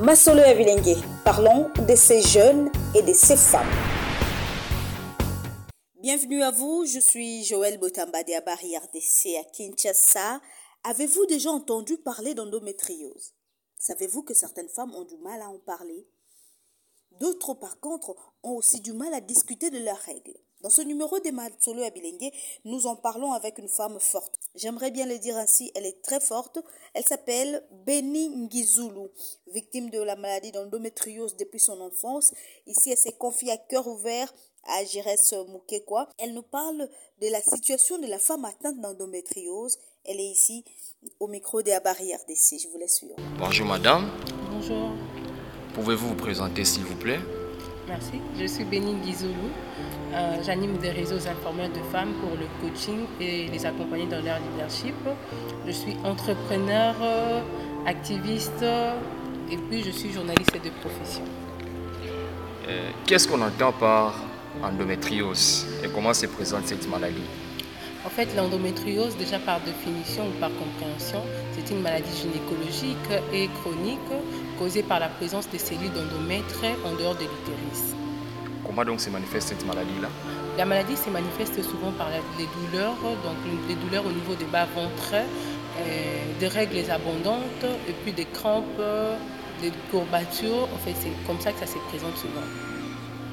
Masolo Avilengue, parlons de ces jeunes et de ces femmes. Bienvenue à vous, je suis Joël Botamba de Abari RDC à Kinshasa. Avez-vous déjà entendu parler d'endométriose? Savez-vous que certaines femmes ont du mal à en parler? D'autres, par contre, ont aussi du mal à discuter de leurs règles. Dans ce numéro des Matsolo Abilengue, nous en parlons avec une femme forte. J'aimerais bien le dire ainsi, elle est très forte. Elle s'appelle Beni Ngizulu, victime de la maladie d'endométriose depuis son enfance. Ici, elle s'est confiée à cœur ouvert à Gérès Moukekwa. Elle nous parle de la situation de la femme atteinte d'endométriose. Elle est ici au micro des Abari RDC. Je vous laisse suivre. Bonjour madame, Bonjour, pouvez-vous vous présenter s'il vous plaît? Merci. Je suis Béni Guizoulou. Euh, J'anime des réseaux informels de femmes pour le coaching et les accompagner dans leur leadership. Je suis entrepreneur, euh, activiste euh, et puis je suis journaliste de profession. Euh, Qu'est-ce qu'on entend par endométriose et comment se présente cette maladie? En fait, l'endométriose, déjà par définition ou par compréhension, c'est une maladie gynécologique et chronique causée par la présence des cellules d'endomètre en dehors de l'utérus. Comment donc se manifeste cette maladie-là? La maladie se manifeste souvent par les douleurs, donc les douleurs au niveau des bas-ventre, euh, des règles abondantes et puis des crampes, euh, des courbatures. En fait, c'est comme ça que ça se présente souvent.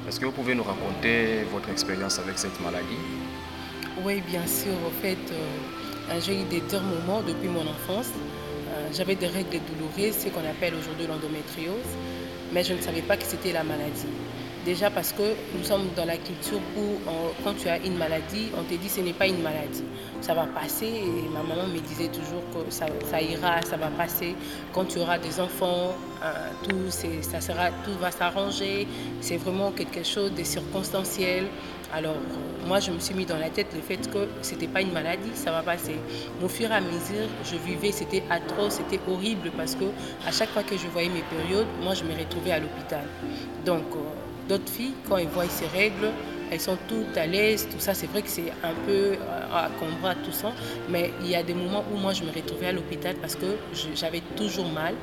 Est-ce que vous pouvez nous raconter votre expérience avec cette maladie? Oui, bien sûr. En fait, euh, j'ai eu des durs moments depuis mon enfance. J'avais des règles douloureuses, ce qu'on appelle aujourd'hui l'endométriose, mais je ne savais pas que c'était la maladie. Déjà parce que nous sommes dans la culture où quand tu as une maladie, on te dit ce n'est pas une maladie. Ça va passer et ma maman me disait toujours que ça, ira, ça va passer. Quand tu auras des enfants, euh, tout, ça sera, tout va s'arranger. C'est vraiment quelque chose de circonstanciel. Alors, moi, je me suis mis dans la tête le fait que c'était pas une maladie, ça va passer. Au fur et à mesure, je vivais, c'était atroce, c'était horrible parce que à chaque fois que je voyais mes périodes, moi, je me retrouvais à l'hôpital. Donc, euh, d'autres filles, quand elles voient ces règles, elles sont toutes à l'aise, tout ça. C'est vrai que c'est un peu euh, à combat, tout ça. Mais il y a des moments où moi, je me retrouvais à l'hôpital parce que j'avais toujours mal.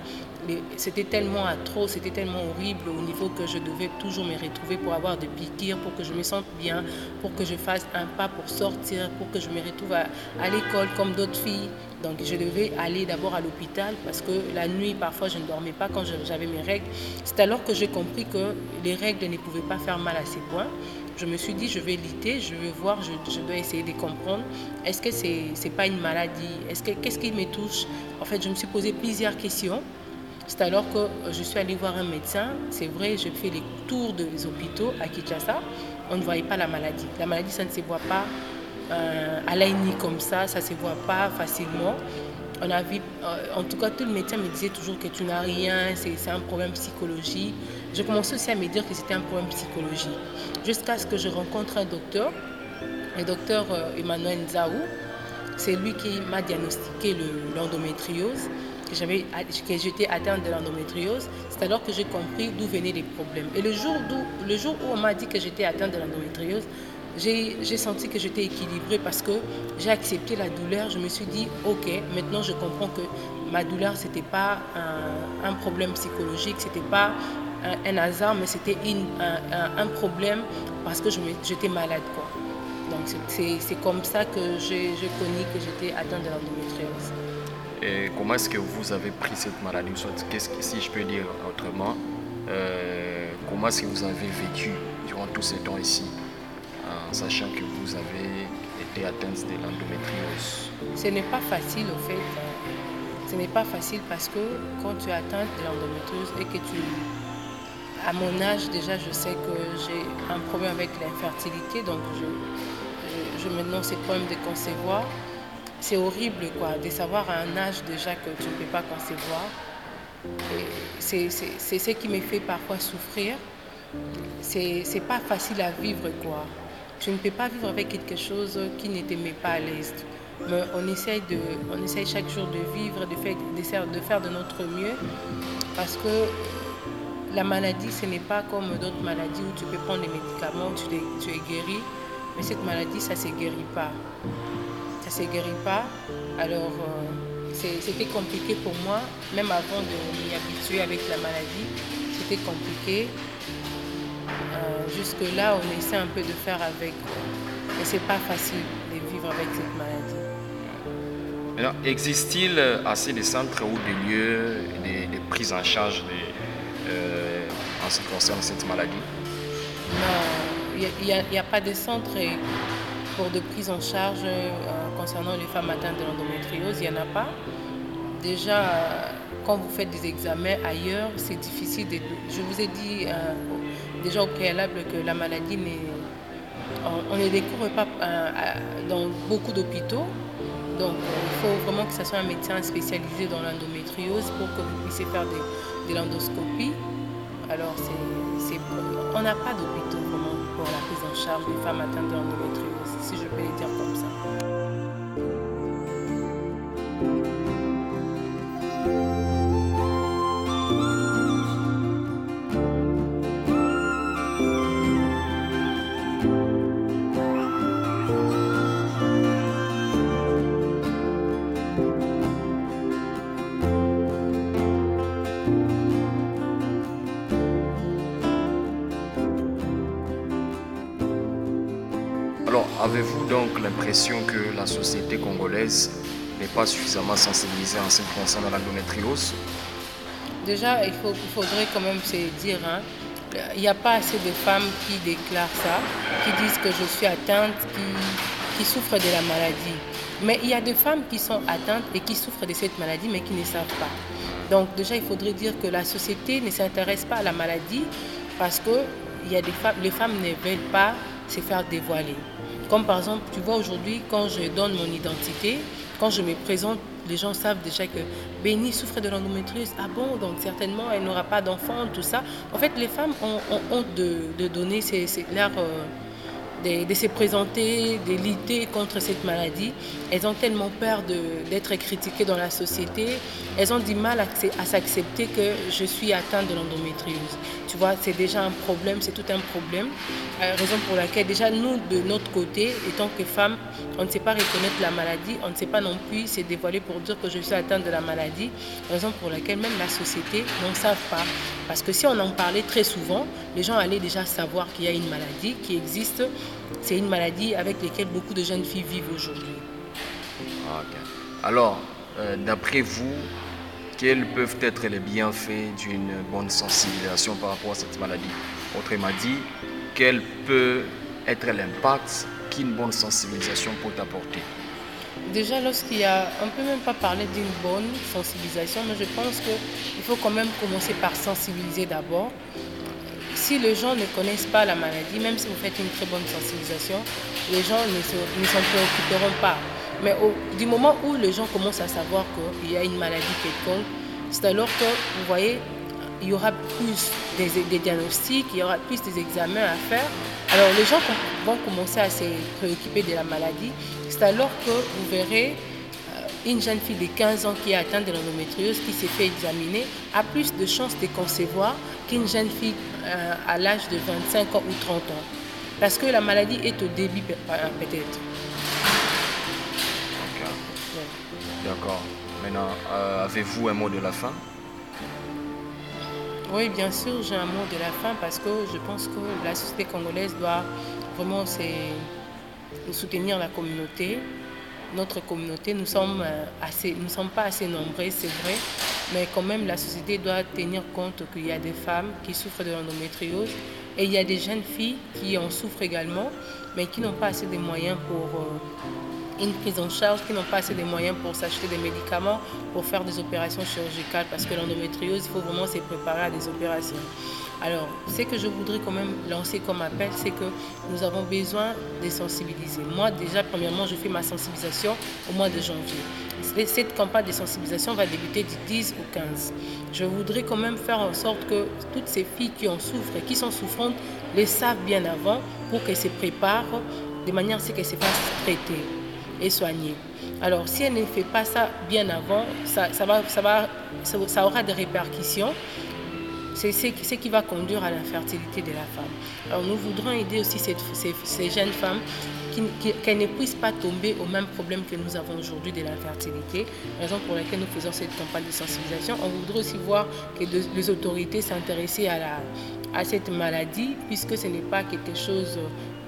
C'était tellement atroce, c'était tellement horrible au niveau que je devais toujours me retrouver pour avoir des piqûres, pour que je me sente bien, pour que je fasse un pas pour sortir, pour que je me retrouve à, à l'école comme d'autres filles. Donc je devais aller d'abord à l'hôpital parce que la nuit, parfois, je ne dormais pas quand j'avais mes règles. C'est alors que j'ai compris que les règles ne pouvaient pas faire mal à ces points. Je me suis dit, je vais lutter, je vais voir, je, dois essayer de comprendre. Est-ce que c'est n'est pas une maladie? Est-ce que Qu'est-ce qui me touche? En fait, je me suis posé plusieurs questions. C'est alors que euh, je suis allée voir un médecin. C'est vrai, j'ai fait les tours des hôpitaux à Kinshasa. On ne voyait pas la maladie. La maladie, ça ne se voit pas euh, à l'œil comme ça, ça ne se voit pas facilement. On a vu, euh, en tout cas, tout le médecin me disait toujours que tu n'as rien, c'est un problème psychologique. Je commençais aussi à me dire que c'était un problème psychologique. Jusqu'à ce que je rencontre un docteur, le docteur euh, Emmanuel Nzaou. C'est lui qui m'a diagnostiqué le- l'endométriose, que j'étais atteinte de l'endométriose. C'est alors que j'ai compris d'où venaient les problèmes. Et le jour, où on m'a dit que j'étais atteinte de l'endométriose, j'ai j'ai senti que j'étais équilibrée parce que j'ai accepté la douleur. Je me suis dit, ok, maintenant je comprends que ma douleur, ce n'était pas un, un problème psychologique, ce n'était pas un, un hasard, mais c'était un, problème parce que j'étais malade. Quoi. Donc c'est- comme ça que j'ai connu que j'étais atteinte de l'endométriose. Et comment est-ce que vous avez pris cette maladie? Soit, qu'est-ce que- Si je peux dire autrement, euh, comment est-ce que vous avez vécu durant tous ces temps ici, en sachant que vous avez été atteinte de l'endométriose? Ce n'est pas facile au fait. Ce n'est pas facile parce que quand tu es atteinte de l'endométriose et que tu... À mon âge déjà, je sais que j'ai un problème avec l'infertilité, donc je, je, je maintenant ces problèmes de concevoir. C'est horrible quoi, de savoir à un âge déjà que tu ne peux pas concevoir. C'est ce qui me fait parfois souffrir. C'est pas facile à vivre quoi. Tu ne peux pas vivre avec quelque chose qui ne te met pas à l'aise. Mais on essaye, de, on essaye chaque jour de vivre, de faire- de faire de notre mieux. Parce que la maladie, ce n'est pas comme d'autres maladies où tu peux prendre des médicaments, tu, es- tu es guéri. Mais cette maladie, ça ne se guérit pas. Ça ne se guérit pas. Alors, euh, c'était compliqué pour moi, même avant de m'y habituer avec la maladie, c'était compliqué. Euh, Jusque-là, on essaie un peu de faire avec, mais c'est pas facile de vivre avec cette maladie. Existe-t-il assez de centres ou des lieux de, de prise en charge de, euh, en ce qui concerne cette maladie Non, il n'y a, pas de centre pour de prise en charge euh, concernant les femmes atteintes de l'endométriose, il n'y en a pas. Déjà, quand vous faites des examens ailleurs, c'est difficile. De, je vous ai dit euh, déjà au préalable que la maladie, on, on ne découvre pas dans beaucoup d'hôpitaux. Donc, il faut vraiment que ce soit un médecin spécialisé dans l'endométriose pour que vous puissiez faire de l'endoscopie. Alors, c'est, on n'a pas vraiment pour la prise en charge des femmes atteintes de l'endométriose, si je peux le dire comme ça. Alors, avez-vous donc l'impression que la société congolaise n'est pas suffisamment sensibilisée en ce qui concerne l'endométriose Déjà, il, faudrait quand même se dire, hein, il n'y a pas assez de femmes qui déclarent ça, qui disent que je suis atteinte, qui, souffrent de la maladie. Mais il y a des femmes qui sont atteintes et qui souffrent de cette maladie, mais qui ne savent pas. Donc déjà, il faudrait dire que la société ne s'intéresse pas à la maladie parce que les femmes ne veulent pas se faire dévoiler. Comme par exemple, tu vois aujourd'hui, quand je donne mon identité, quand je me présente, les gens savent déjà que Béni souffre de l'endométriose. Ah bon, donc certainement elle n'aura pas d'enfant, tout ça. En fait, les femmes ont, ont honte de, donner leur, euh, de, se présenter, de lutter contre cette maladie. Elles ont tellement peur d'être critiquées dans la société. Elles ont du mal à s'accepter que je suis atteinte de l'endométriose. Tu vois, c'est déjà un problème, c'est tout un problème. Euh, raison pour laquelle, déjà, nous, de notre côté, étant que femmes, on ne sait pas reconnaître la maladie, on ne sait pas non plus se dévoiler pour dire que je suis atteinte de la maladie. Raison pour laquelle même la société n'en savent pas. Parce que si on en parlait très souvent, les gens allaient déjà savoir qu'il y a une maladie qui existe. C'est une maladie avec laquelle beaucoup de jeunes filles vivent aujourd'hui. Alors, euh, d'après vous, quels peuvent être les bienfaits d'une bonne sensibilisation par rapport à cette maladie? Autrement dit, quel peut être l'impact qu'une bonne sensibilisation peut apporter? Déjà, lorsqu'il y a, on ne peut même pas parler d'une bonne sensibilisation, mais je pense qu'il faut quand même commencer par sensibiliser d'abord. Si les gens ne connaissent pas la maladie, même si vous faites une très bonne sensibilisation, les gens ne se- ne s'en préoccuperont pas. Mais du moment où les gens commencent à savoir qu'il y a une maladie quelconque, c'est alors que, vous voyez, il y aura plus des, des diagnostics, il y aura plus des examens à faire. Alors les gens vont commencer à se préoccuper de la maladie. C'est alors que vous verrez une jeune fille de 15 ans qui est atteinte de l'endométriose, qui s'est fait examiner, a plus de chances de concevoir qu'une jeune fille euh, à l'âge de 25 ans ou 30 ans. Parce que la maladie est au début euh, peut-être. D'accord. Maintenant, euh, avez-vous un mot de la fin? Oui, bien sûr, j'ai un mot de la fin parce que je pense que la société congolaise doit vraiment soutenir la communauté. Notre communauté, nous sommes euh, assez, nous sommes pas assez nombreux, c'est vrai, mais quand même la société doit tenir compte qu'il y a des femmes qui souffrent de l'endométriose et il y a des jeunes filles qui en souffrent également, mais qui n'ont pas assez de moyens pour euh, une prise en charge, qui n'ont pas assez de moyens pour s'acheter des médicaments, pour faire des opérations chirurgicales, parce que l'endométriose, il faut vraiment se préparer à des opérations. Alors, ce que je voudrais quand même lancer comme appel, c'est que nous avons besoin de sensibiliser. Moi, déjà, premièrement, je fais ma sensibilisation au mois de janvier. Cette campagne de sensibilisation va débuter du 10 au 15. Je voudrais quand même faire en sorte que toutes ces filles qui en souffrent et qui sont souffrantes les savent bien avant pour qu'elles se préparent de manière à ce qu'elles se fassent traiter et soigner. Alors, si elle ne fait pas ça bien avant, ça, va, ça, va, ça, aura des répercussions c'est ce qui va conduire à l'infertilité de la femme. Alors nous voudrons aider aussi ces, jeunes femmes qu'elles ne puissent pas tomber au même problème que nous avons aujourd'hui de l'infertilité, raison pour laquelle nous faisons cette campagne de sensibilisation. On voudrait aussi voir que les autorités s'intéressent à, à cette maladie, puisque ce n'est pas quelque chose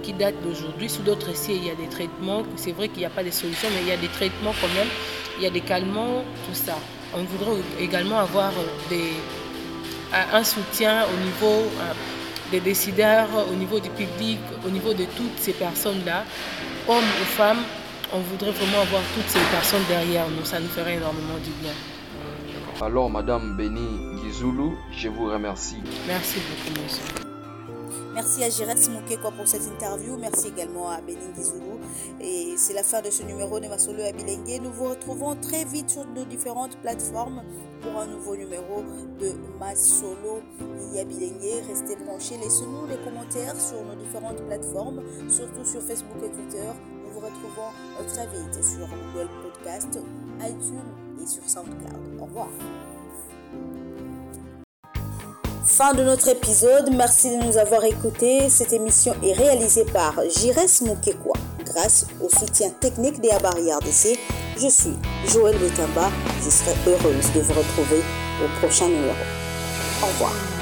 qui date d'aujourd'hui. Sous d'autres essais, il y a des traitements. C'est vrai qu'il n'y a pas de solutions, mais il y a des traitements quand même. Il y a des calmants, tout ça. On voudrait également avoir des, un soutien au niveau euh, des décideurs, au niveau du public, au niveau de toutes ces personnes-là, hommes ou femmes. On voudrait vraiment avoir toutes ces personnes derrière nous. Ça nous ferait énormément du bien. Alors, Madame Béni Gizoulou, je vous remercie. Merci beaucoup, monsieur. Merci à Jirès Moukekwa pour cette interview. Merci également à Bénin Gizoulou. Et c'est la fin de ce numéro de Masolo à. Nous vous retrouvons très vite sur nos différentes plateformes pour un nouveau numéro de Masolo Yabilengue. Restez branchés. Laissez-nous des commentaires sur nos différentes plateformes, surtout sur Facebook et Twitter. Nous vous retrouvons très vite sur Google Podcast, iTunes et sur SoundCloud. Au revoir. Fin de notre épisode, merci de nous avoir écoutés. Cette émission est réalisée par Jires Moukekwa grâce au soutien technique des Abari RDC. Je suis Joël Betamba. Je serai heureuse de vous retrouver au prochain numéro. Au revoir.